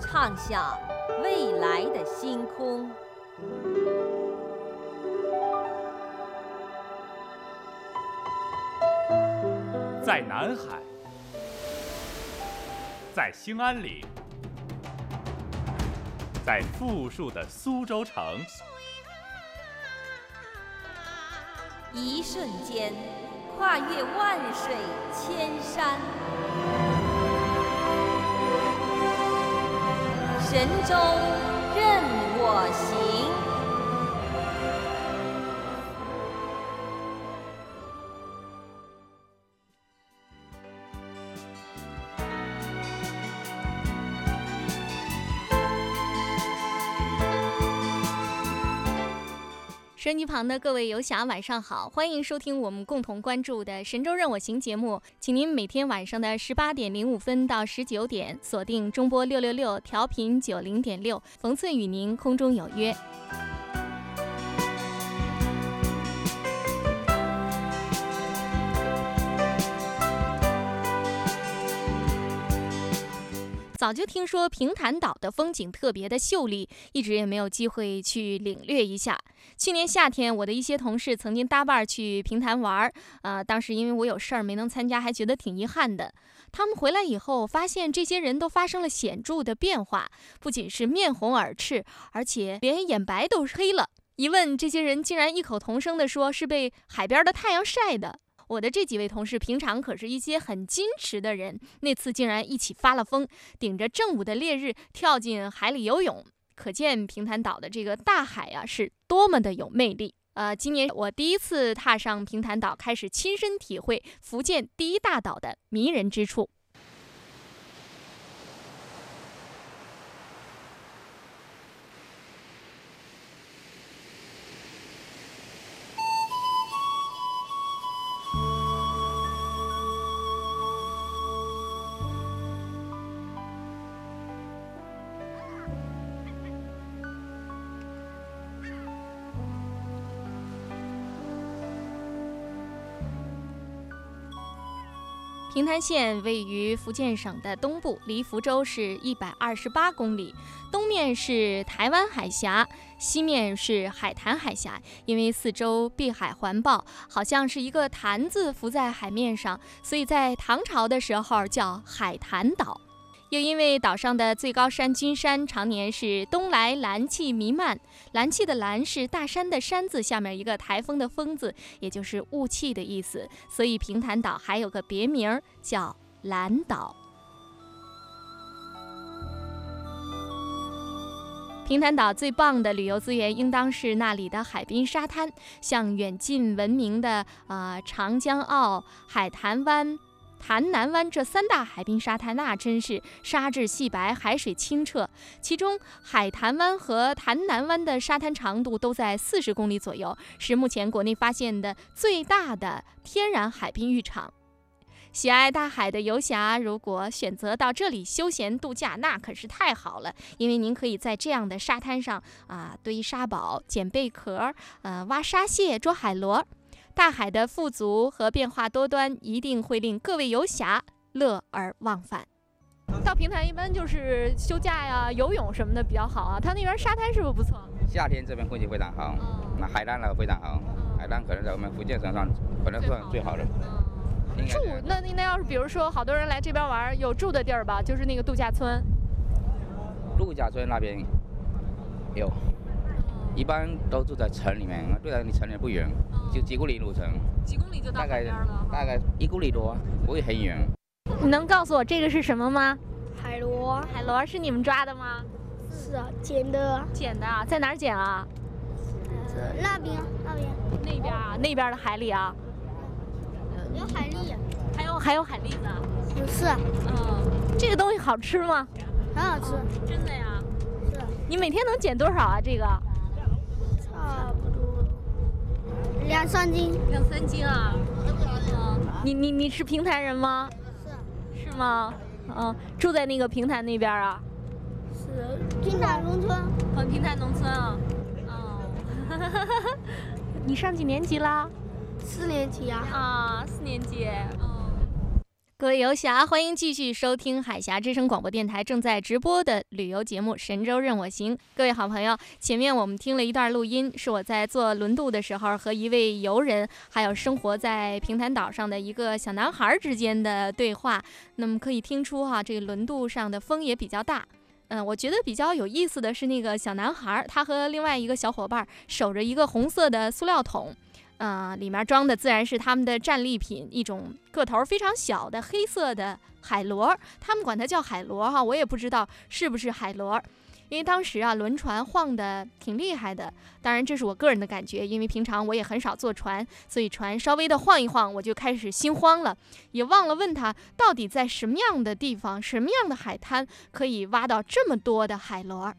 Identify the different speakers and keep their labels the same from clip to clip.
Speaker 1: 畅想未来的星空。
Speaker 2: 在南海，在兴安岭，在富庶的苏州城，
Speaker 1: 一瞬间跨越万水千山，神州任我行。
Speaker 3: 收音机旁的各位游侠，晚上好！欢迎收听我们共同关注的《神州任我行》节目，请您每天晚上的十八点零五分到十九点锁定中波六六六调频九零点六，冯翠与您空中有约。早就听说平潭岛的风景特别的秀丽，一直也没有机会去领略一下。去年夏天，我的一些同事曾经搭伴去平潭玩儿，啊，当时因为我有事儿没能参加，还觉得挺遗憾的。他们回来以后，发现这些人都发生了显著的变化，不仅是面红耳赤，而且连眼白都黑了。一问，这些人竟然异口同声地说是被海边的太阳晒的。我的这几位同事平常可是一些很矜持的人，那次竟然一起发了疯，顶着正午的烈日跳进海里游泳，可见平潭岛的这个大海啊是多么的有魅力。呃，今年我第一次踏上平潭岛，开始亲身体会福建第一大岛的迷人之处。平潭县位于福建省的东部，离福州是一百二十八公里。东面是台湾海峡，西面是海坛海峡。因为四周碧海环抱，好像是一个坛子浮在海面上，所以在唐朝的时候叫海坛岛。又因为岛上的最高山君山常年是东来蓝气弥漫，蓝气的蓝是大山的山字下面一个台风的风字，也就是雾气的意思，所以平潭岛还有个别名叫蓝岛。平潭岛最棒的旅游资源应当是那里的海滨沙滩，像远近闻名的啊长江澳、海坛湾。潭南湾这三大海滨沙滩，那真是沙质细白，海水清澈。其中，海潭湾和潭南湾的沙滩长度都在四十公里左右，是目前国内发现的最大的天然海滨浴场。喜爱大海的游侠，如果选择到这里休闲度假，那可是太好了，因为您可以在这样的沙滩上啊堆沙堡、捡贝壳、呃挖沙蟹、捉海螺。大海的富足和变化多端，一定会令各位游侠乐而忘返。到平潭一般就是休假呀、游泳什么的比较好啊。它那边沙滩是不是不错？
Speaker 4: 夏天这边空气非常好，那海滩呢非常好，海滩可能在我们福建省上可能算最好的。
Speaker 3: 住那那要是比如说好多人来这边玩，有住的地儿吧？就是那个度假村。
Speaker 4: 度假村那边有。一般都住在城里面，对离城里不远，就几公里路程。
Speaker 3: 几公里就到海边了。
Speaker 4: 大概一公里多，不会很远。
Speaker 3: 你能告诉我这个是什么吗？
Speaker 5: 海螺。
Speaker 3: 海螺是你们抓的吗？
Speaker 5: 是啊，捡的。
Speaker 3: 捡的，在哪儿捡啊？
Speaker 5: 那边，那边。
Speaker 3: 那边啊，那边的海里啊。
Speaker 5: 有海蛎。
Speaker 3: 还有还有海蛎子。
Speaker 5: 不是，
Speaker 3: 嗯，这个东西好吃吗？
Speaker 5: 很好吃，
Speaker 3: 真的呀？
Speaker 5: 是
Speaker 3: 你每天能捡多少啊？这个
Speaker 5: 差不多两三斤。
Speaker 3: 两三斤啊。嗯，你你你是平潭人吗？
Speaker 5: 是
Speaker 3: 是吗？嗯，住在那个平潭那边啊？
Speaker 5: 是，平潭农村
Speaker 3: 哦，平潭农村啊。哦，你上几年级啦？
Speaker 5: 四年级啊。
Speaker 3: 啊，四年级。各位游侠，欢迎继续收听海峡之声广播电台正在直播的旅游节目《神州任我行》。各位好朋友，前面我们听了一段录音，是我在坐轮渡的时候和一位游人，还有生活在平潭岛上的一个小男孩之间的对话。那么可以听出哈、这个轮渡上的风也比较大。嗯，我觉得比较有意思的是那个小男孩，他和另外一个小伙伴守着一个红色的塑料桶。啊、里面装的自然是他们的战利品，一种个头非常小的黑色的海螺，他们管它叫海螺哈，我也不知道是不是海螺，因为当时啊轮船晃的挺厉害的，当然这是我个人的感觉，因为平常我也很少坐船，所以船稍微的晃一晃，我就开始心慌了，也忘了问他到底在什么样的地方、什么样的海滩可以挖到这么多的海螺。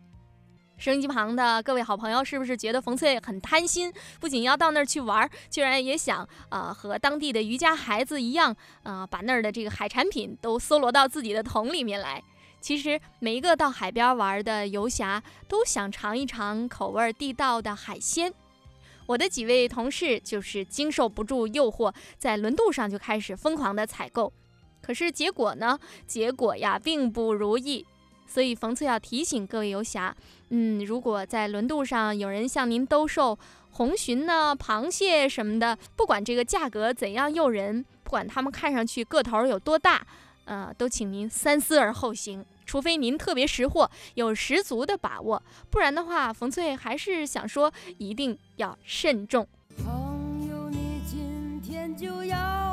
Speaker 3: 收音机旁的各位好朋友，是不是觉得冯翠很贪心？不仅要到那儿去玩儿，居然也想啊、和当地的渔家孩子一样啊、把那儿的这个海产品都搜罗到自己的桶里面来。其实每一个到海边玩的游侠都想尝一尝口味地道的海鲜。我的几位同事就是经受不住诱惑，在轮渡上就开始疯狂的采购。可是结果呢？结果呀，并不如意。所以冯翠要提醒各位游侠，嗯，如果在轮渡上有人向您兜售红鲟呢、螃蟹什么的，不管这个价格怎样诱人，不管他们看上去个头有多大，呃，都请您三思而后行。除非您特别识货，有十足的把握，不然的话，冯翠还是想说，一定要慎重。
Speaker 6: 朋友，你今天就要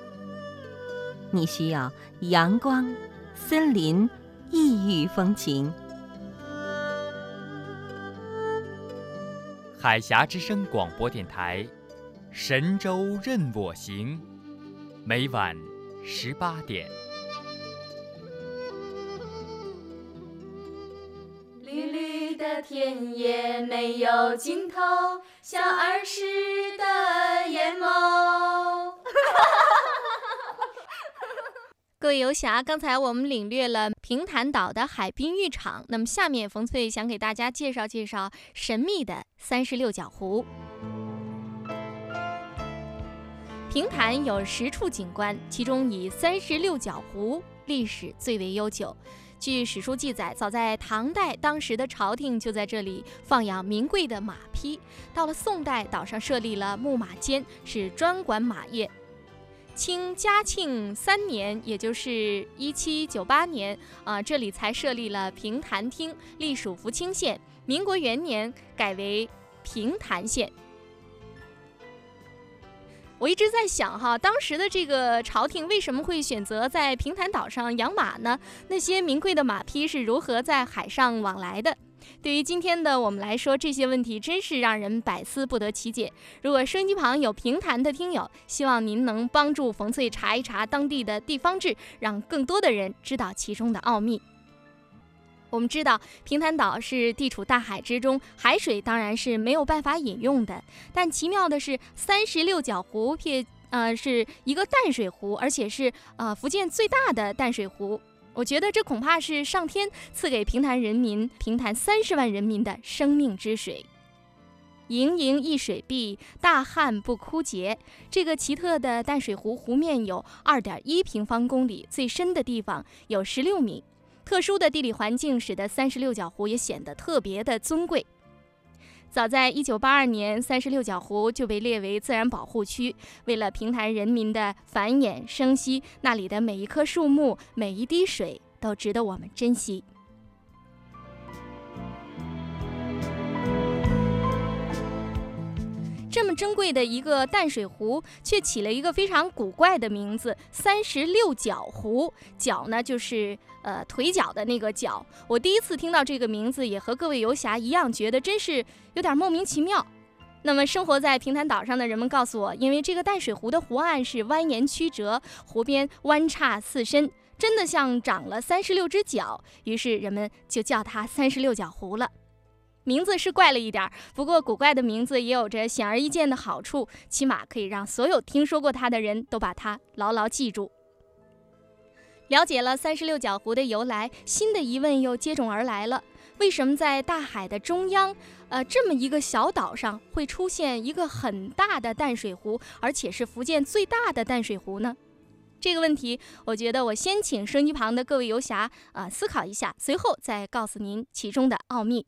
Speaker 7: 你需要阳光、森林、异域风情。
Speaker 2: 海峡之声广播电台，神州任我行，每晚十八点。
Speaker 8: 绿绿的田野没有尽头，像儿时的眼眸。
Speaker 3: 各位游侠，刚才我们领略了平潭岛的海滨浴场，那么下面冯翠想给大家介绍介绍神秘的三十六角湖。平潭有十处景观，其中以三十六角湖历史最为悠久。据史书记载，早在唐代，当时的朝廷就在这里放养名贵的马匹。到了宋代，岛上设立了牧马监，是专管马业。清嘉庆三年，也就是一七九八年，啊、这里才设立了平潭厅，隶属福清县。民国元年改为平潭县。我一直在想哈，当时的这个朝廷为什么会选择在平潭岛上养马呢？那些名贵的马匹是如何在海上往来的？对于今天的我们来说，这些问题真是让人百思不得其解。如果收音机旁有平潭的听友，希望您能帮助冯翠查一查当地的地方志，让更多的人知道其中的奥秘。我们知道，平潭岛是地处大海之中，海水当然是没有办法饮用的。但奇妙的是，三十六角湖撇呃是一个淡水湖，而且是呃福建最大的淡水湖。我觉得这恐怕是上天赐给平潭人民、平潭三十万人民的生命之水。盈盈一水碧，大旱不枯竭。这个奇特的淡水湖湖面有二点一平方公里，最深的地方有十六米。特殊的地理环境使得三十六角湖也显得特别的尊贵。早在一九八二年，三十六角湖就被列为自然保护区。为了平潭人民的繁衍生息，那里的每一棵树木、每一滴水都值得我们珍惜。么珍贵的一个淡水湖，却起了一个非常古怪的名字——三十六角湖。角呢，就是呃腿脚的那个角。我第一次听到这个名字，也和各位游侠一样，觉得真是有点莫名其妙。那么，生活在平潭岛上的人们告诉我，因为这个淡水湖的湖岸是蜿蜒曲折，湖边弯叉四伸，真的像长了三十六只脚，于是人们就叫它三十六角湖了。名字是怪了一点儿，不过古怪的名字也有着显而易见的好处，起码可以让所有听说过它的人都把它牢牢记住。了解了三十六角湖的由来，新的疑问又接踵而来了：为什么在大海的中央，呃，这么一个小岛上会出现一个很大的淡水湖，而且是福建最大的淡水湖呢？这个问题，我觉得我先请收音旁的各位游侠啊思考一下，随后再告诉您其中的奥秘。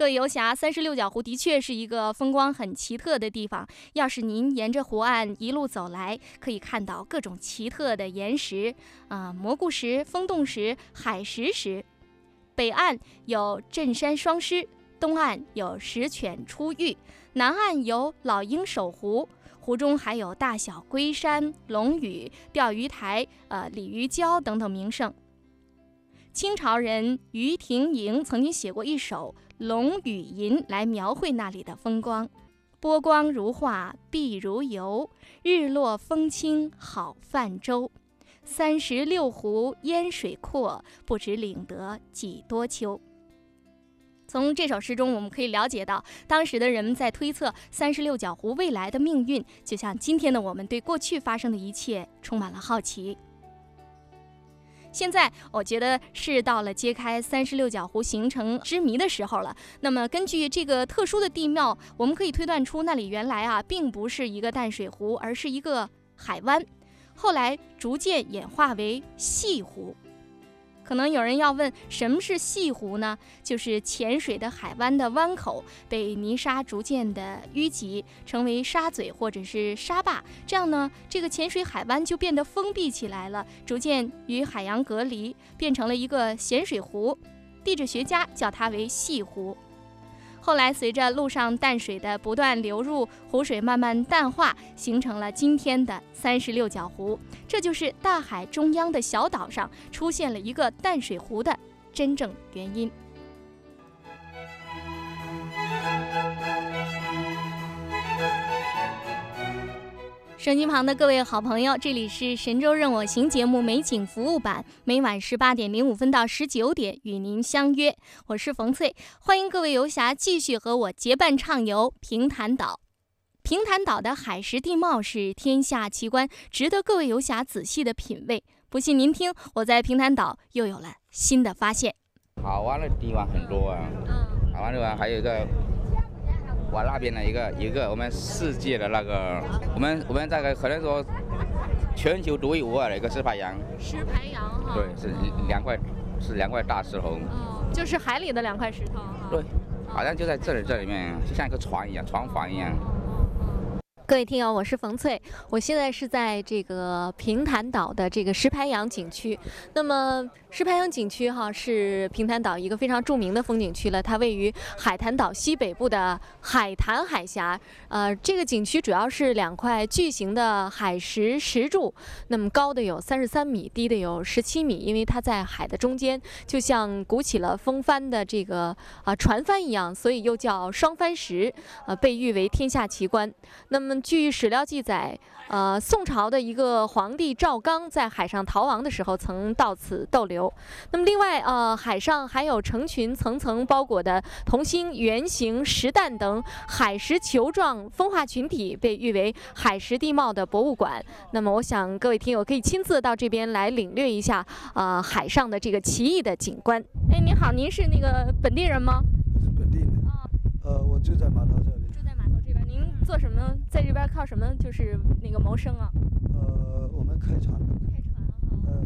Speaker 3: 各位游侠，三十六角湖的确是一个风光很奇特的地方。要是您沿着湖岸一路走来，可以看到各种奇特的岩石，啊，蘑菇石、风洞石、海石石。北岸有镇山双狮，东岸有石犬出浴，南岸有老鹰守湖。湖中还有大小龟山、龙屿、钓鱼台、呃鲤鱼礁等等名胜。清朝人于廷莹曾经写过一首。《龙与吟》来描绘那里的风光，波光如画，碧如油，日落风清好泛舟。三十六湖烟水阔，不知领得几多秋。从这首诗中，我们可以了解到，当时的人们在推测三十六角湖未来的命运，就像今天的我们对过去发生的一切充满了好奇。现在我觉得是到了揭开三十六角湖形成之谜的时候了。那么根据这个特殊的地貌，我们可以推断出那里原来啊并不是一个淡水湖，而是一个海湾，后来逐渐演化为细湖。可能有人要问，什么是细湖呢？就是浅水的海湾的湾口被泥沙逐渐的淤积，成为沙嘴或者是沙坝，这样呢，这个浅水海湾就变得封闭起来了，逐渐与海洋隔离，变成了一个咸水湖。地质学家叫它为细湖。后来，随着路上淡水的不断流入，湖水慢慢淡化，形成了今天的三十六角湖。这就是大海中央的小岛上出现了一个淡水湖的真正原因。手机旁的各位好朋友，这里是《神州任我行》节目美景服务版，每晚十八点零五分到十九点与您相约。我是冯翠，欢迎各位游侠继续和我结伴畅游平潭岛。平潭岛的海蚀地貌是天下奇观，值得各位游侠仔细的品味。不信您听，我在平潭岛又有了新的发现。
Speaker 4: 好玩的地方很多啊，好玩的地方还有一个。我那边的一个一个我们世界的那个，我们我们这个可能说全球独一无二的一个石排羊。
Speaker 3: 石排洋
Speaker 4: 对，是两块，是两块大石头。
Speaker 3: 哦，就是海里的两块石头。
Speaker 4: 对，好像就在这里这里面，就像一个船一样，船房一样。
Speaker 3: 各位听友，我是冯翠，我现在是在这个平潭岛的这个石排洋景区。那么石排洋景区哈是平潭岛一个非常著名的风景区了，它位于海坛岛西北部的海坛海峡。呃，这个景区主要是两块巨型的海石石柱，那么高的有三十三米，低的有十七米，因为它在海的中间，就像鼓起了风帆的这个啊船帆一样，所以又叫双帆石，呃，被誉为天下奇观。那么据史料记载，呃，宋朝的一个皇帝赵刚在海上逃亡的时候，曾到此逗留。那么，另外，呃，海上还有成群层层包裹的同心圆形石蛋等海石球状风化群体，被誉为海蚀地貌的博物馆。那么，我想各位听友可以亲自到这边来领略一下，呃，海上的这个奇异的景观。哎，您好，您是那个本地人吗？
Speaker 9: 我是本地人。呃，我就在码头这边。
Speaker 3: 做什么？在这边靠什么？就是那个谋生啊？
Speaker 9: 呃，我们开船。
Speaker 3: 开船啊。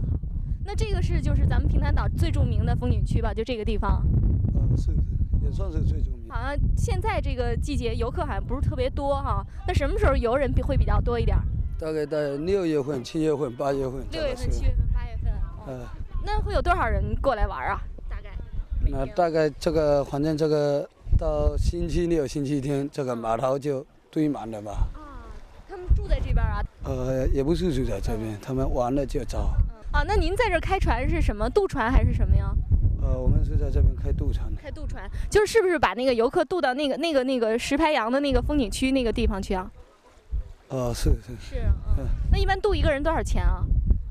Speaker 3: 那这个是就是咱们平潭岛最著名的风景区吧？就这个地方。
Speaker 9: 呃，是也算是最著名。
Speaker 3: 好像现在这个季节游客好像不是特别多哈。那什么时候游人比会比较多一点？
Speaker 9: 大概在六月份、七月份、八月份。
Speaker 3: 六月份、七月份、八月份。呃。那会有多少人过来玩啊？大概。
Speaker 9: 那大概这个反正这个到星期六、星期天，这个码头就。堆满了吧？
Speaker 3: 啊，他们住在这边啊？
Speaker 9: 呃，也不是住在这边，他们玩了就走。
Speaker 3: 啊，那您在这开船是什么？渡船还是什么呀？
Speaker 9: 呃，我们是在这边开渡船的。
Speaker 3: 开渡船，就是是不是把那个游客渡到那个那个那个石牌洋的那个风景区那个地方去啊？
Speaker 9: 哦，是是
Speaker 3: 是。嗯。那一般渡一个人多少钱啊？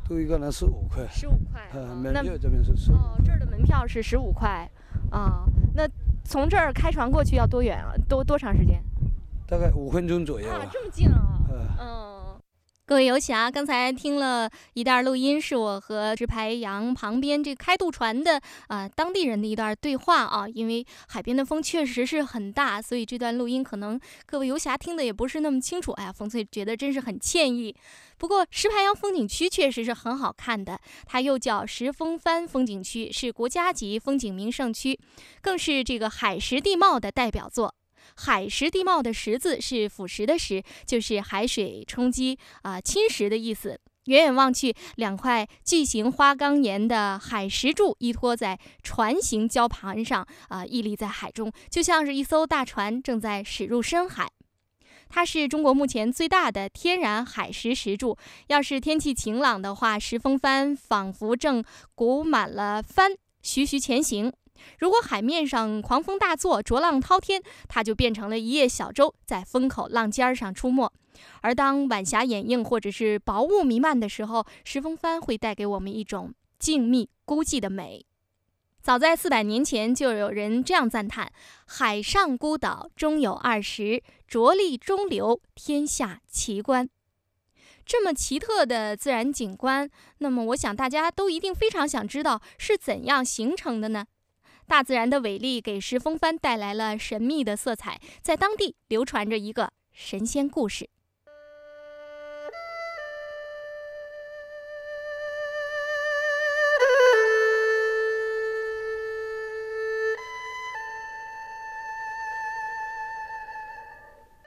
Speaker 9: 渡一个人十五块。
Speaker 3: 十五块。
Speaker 9: 呃，门票这边是十。
Speaker 3: 哦，这儿的门票是十五块。啊，那从这儿开船过去要多远啊？多多长时间？
Speaker 9: 大概五分钟左右啊，
Speaker 3: 这么近啊！嗯，各位游侠，刚才听了一段录音，是我和石排洋旁边这开渡船的啊当地人的一段对话啊。因为海边的风确实是很大，所以这段录音可能各位游侠听的也不是那么清楚。哎呀，冯翠觉得真是很歉意。不过石排洋风景区确实是很好看的，它又叫石峰帆风景区，是国家级风景名胜区，更是这个海蚀地貌的代表作。海蚀地貌的“蚀”字是腐蚀的“蚀”，就是海水冲击啊侵蚀的意思。远远望去，两块巨型花岗岩的海石柱依托在船形礁盘上，啊，屹立在海中，就像是一艘大船正在驶入深海。它是中国目前最大的天然海蚀石柱。要是天气晴朗的话，石峰帆仿佛正鼓满了帆，徐徐前行。如果海面上狂风大作，浊浪滔天，它就变成了一叶小舟，在风口浪尖上出没。而当晚霞掩映或者是薄雾弥漫的时候，石峰帆会带给我们一种静谧孤寂的美。早在四百年前，就有人这样赞叹：“海上孤岛终有二十，着力中流，天下奇观。”这么奇特的自然景观，那么我想大家都一定非常想知道是怎样形成的呢？大自然的伟力给石峰帆带来了神秘的色彩，在当地流传着一个神仙故事。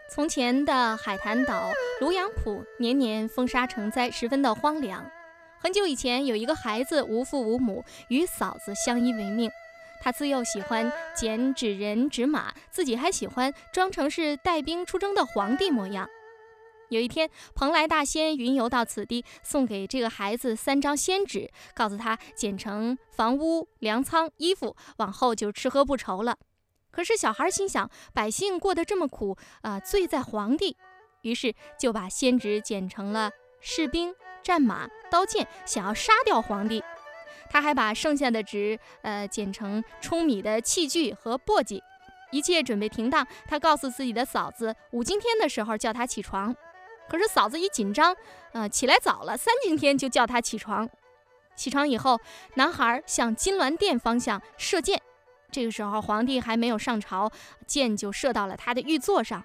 Speaker 3: 从前的海坛岛卢阳浦年年风沙成灾，十分的荒凉。很久以前，有一个孩子无父无母，与嫂子相依为命。他自幼喜欢剪纸人、纸马，自己还喜欢装成是带兵出征的皇帝模样。有一天，蓬莱大仙云游到此地，送给这个孩子三张仙纸，告诉他剪成房屋、粮仓、衣服，往后就吃喝不愁了。可是小孩心想，百姓过得这么苦，啊，罪在皇帝，于是就把仙纸剪成了士兵、战马、刀剑，想要杀掉皇帝。他还把剩下的纸，呃，剪成舂米的器具和簸箕。一切准备停当，他告诉自己的嫂子，五更天的时候叫他起床。可是嫂子一紧张，呃，起来早了，三更天就叫他起床。起床以后，男孩向金銮殿方向射箭。这个时候，皇帝还没有上朝，箭就射到了他的玉座上。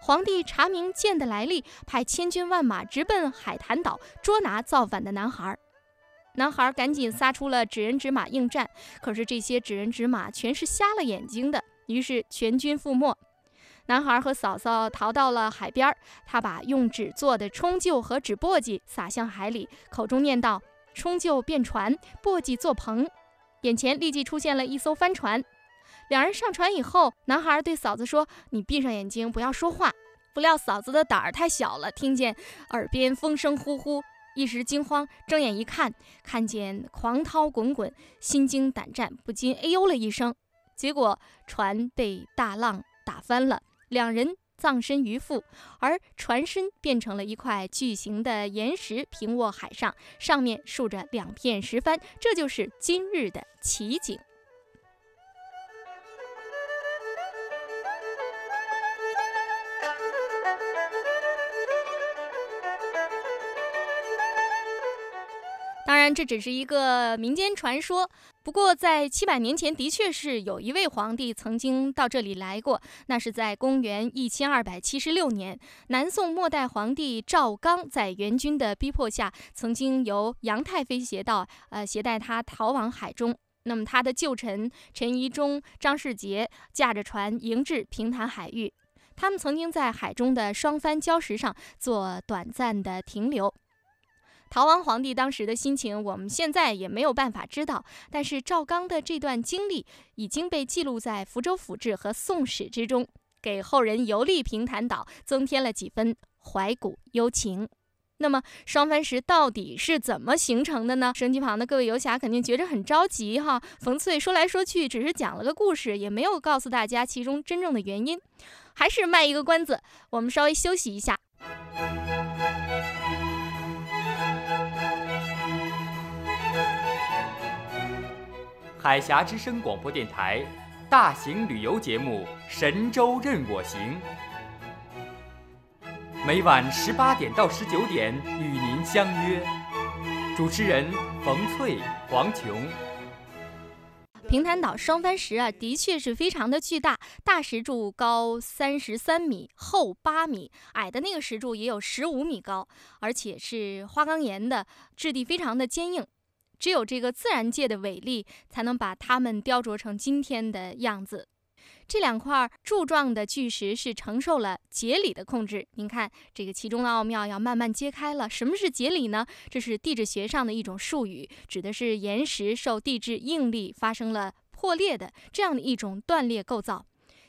Speaker 3: 皇帝查明箭的来历，派千军万马直奔海坛岛，捉拿造反的男孩。男孩赶紧撒出了纸人纸马应战，可是这些纸人纸马全是瞎了眼睛的，于是全军覆没。男孩和嫂嫂逃到了海边，他把用纸做的冲臼和纸簸箕撒向海里，口中念道：“冲臼变船，簸箕做棚。”眼前立即出现了一艘帆船。两人上船以后，男孩对嫂子说：“你闭上眼睛，不要说话。”不料嫂子的胆儿太小了，听见耳边风声呼呼，一时惊慌，睁眼一看，看见狂涛滚滚，心惊胆战，不禁哎呦了一声。结果船被大浪打翻了，两人葬身鱼腹，而船身变成了一块巨型的岩石，平卧海上，上面竖着两片石帆，这就是今日的奇景。这只是一个民间传说。不过，在七百年前，的确是有一位皇帝曾经到这里来过。那是在公元一千二百七十六年，南宋末代皇帝赵刚在元军的逼迫下，曾经由杨太妃携到，呃，携带他逃往海中。那么，他的旧臣陈宜中、张世杰驾着船迎至平潭海域，他们曾经在海中的双帆礁石上做短暂的停留。逃亡皇帝当时的心情，我们现在也没有办法知道。但是赵刚的这段经历已经被记录在《福州府志》和《宋史》之中，给后人游历平潭岛增添了几分怀古幽情。那么双帆石到底是怎么形成的呢？升机旁的各位游侠肯定觉着很着急哈。冯翠说来说去只是讲了个故事，也没有告诉大家其中真正的原因，还是卖一个关子。我们稍微休息一下。
Speaker 2: 海峡之声广播电台大型旅游节目《神州任我行》，每晚十八点到十九点与您相约。主持人冯翠、黄琼。
Speaker 3: 平潭岛双帆石啊，的确是非常的巨大，大石柱高三十三米，厚八米，矮的那个石柱也有十五米高，而且是花岗岩的，质地非常的坚硬。只有这个自然界的伟力，才能把它们雕琢成今天的样子。这两块柱状的巨石是承受了节理的控制。您看，这个其中的奥妙要慢慢揭开了。什么是节理呢？这是地质学上的一种术语，指的是岩石受地质应力发生了破裂的这样的一种断裂构造。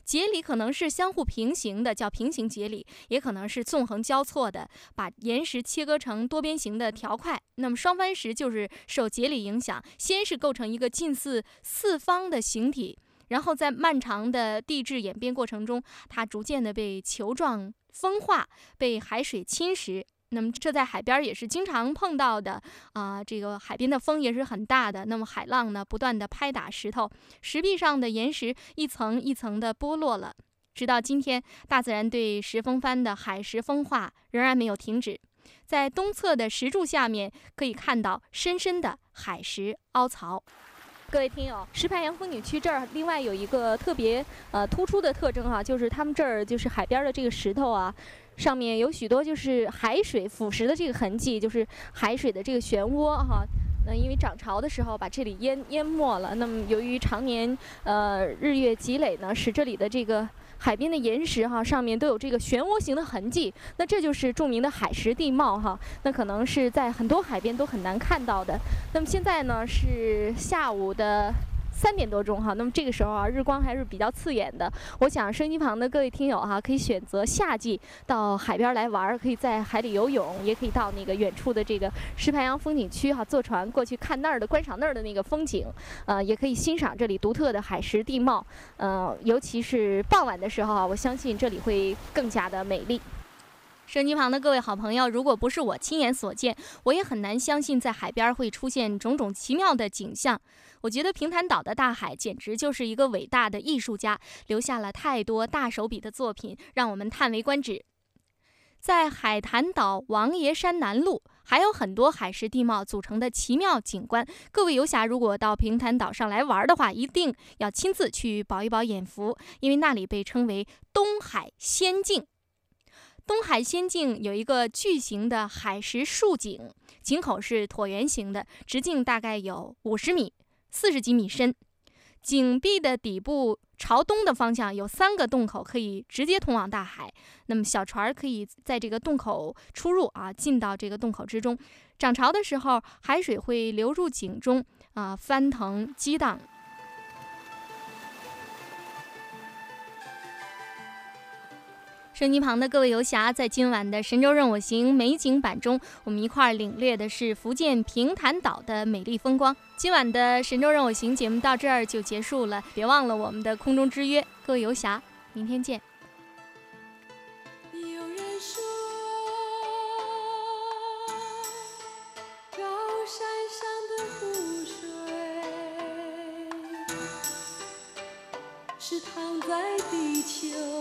Speaker 3: 节理可能是相互平行的，叫平行节理；也可能是纵横交错的，把岩石切割成多边形的条块。那么双帆石就是受节理影响，先是构成一个近似四方的形体，然后在漫长的地质演变过程中，它逐渐的被球状风化，被海水侵蚀。那么这在海边也是经常碰到的啊，这个海边的风也是很大的，那么海浪呢不断的拍打石头，石壁上的岩石一层一层的剥落了，直到今天，大自然对石峰帆的海蚀风化仍然没有停止，在东侧的石柱下面可以看到深深的海蚀凹槽。各位听友，石排洋风景区这儿另外有一个特别呃突出的特征哈，就是他们这儿就是海边的这个石头啊。上面有许多就是海水腐蚀的这个痕迹，就是海水的这个漩涡哈。那因为涨潮的时候把这里淹淹没了，那么由于常年呃日月积累呢，使这里的这个海边的岩石哈上面都有这个漩涡形的痕迹。那这就是著名的海蚀地貌哈。那可能是在很多海边都很难看到的。那么现在呢是下午的。三点多钟哈，那么这个时候啊，日光还是比较刺眼的。我想收音机旁的各位听友哈，可以选择夏季到海边来玩，可以在海里游泳，也可以到那个远处的这个石排洋风景区哈，坐船过去看那儿的观赏那儿的那个风景，呃，也可以欣赏这里独特的海蚀地貌。呃，尤其是傍晚的时候啊，我相信这里会更加的美丽。收音机旁的各位好朋友，如果不是我亲眼所见，我也很难相信在海边会出现种种奇妙的景象。我觉得平潭岛的大海简直就是一个伟大的艺术家，留下了太多大手笔的作品，让我们叹为观止。在海坛岛王爷山南麓，还有很多海蚀地貌组成的奇妙景观。各位游侠如果到平潭岛上来玩的话，一定要亲自去饱一饱眼福，因为那里被称为东海仙境。东海仙境有一个巨型的海蚀竖井，井口是椭圆形的，直径大概有五十米。四十几米深，井壁的底部朝东的方向有三个洞口，可以直接通往大海。那么小船可以在这个洞口出入啊，进到这个洞口之中。涨潮的时候，海水会流入井中啊，翻腾激荡。收音机旁的各位游侠，在今晚的《神州任我行》美景版中，我们一块儿领略的是福建平潭岛的美丽风光。今晚的《神州任我行》节目到这儿就结束了，别忘了我们的空中之约，各位游侠，明天见。
Speaker 6: 有人说，高山上的湖水是躺在地球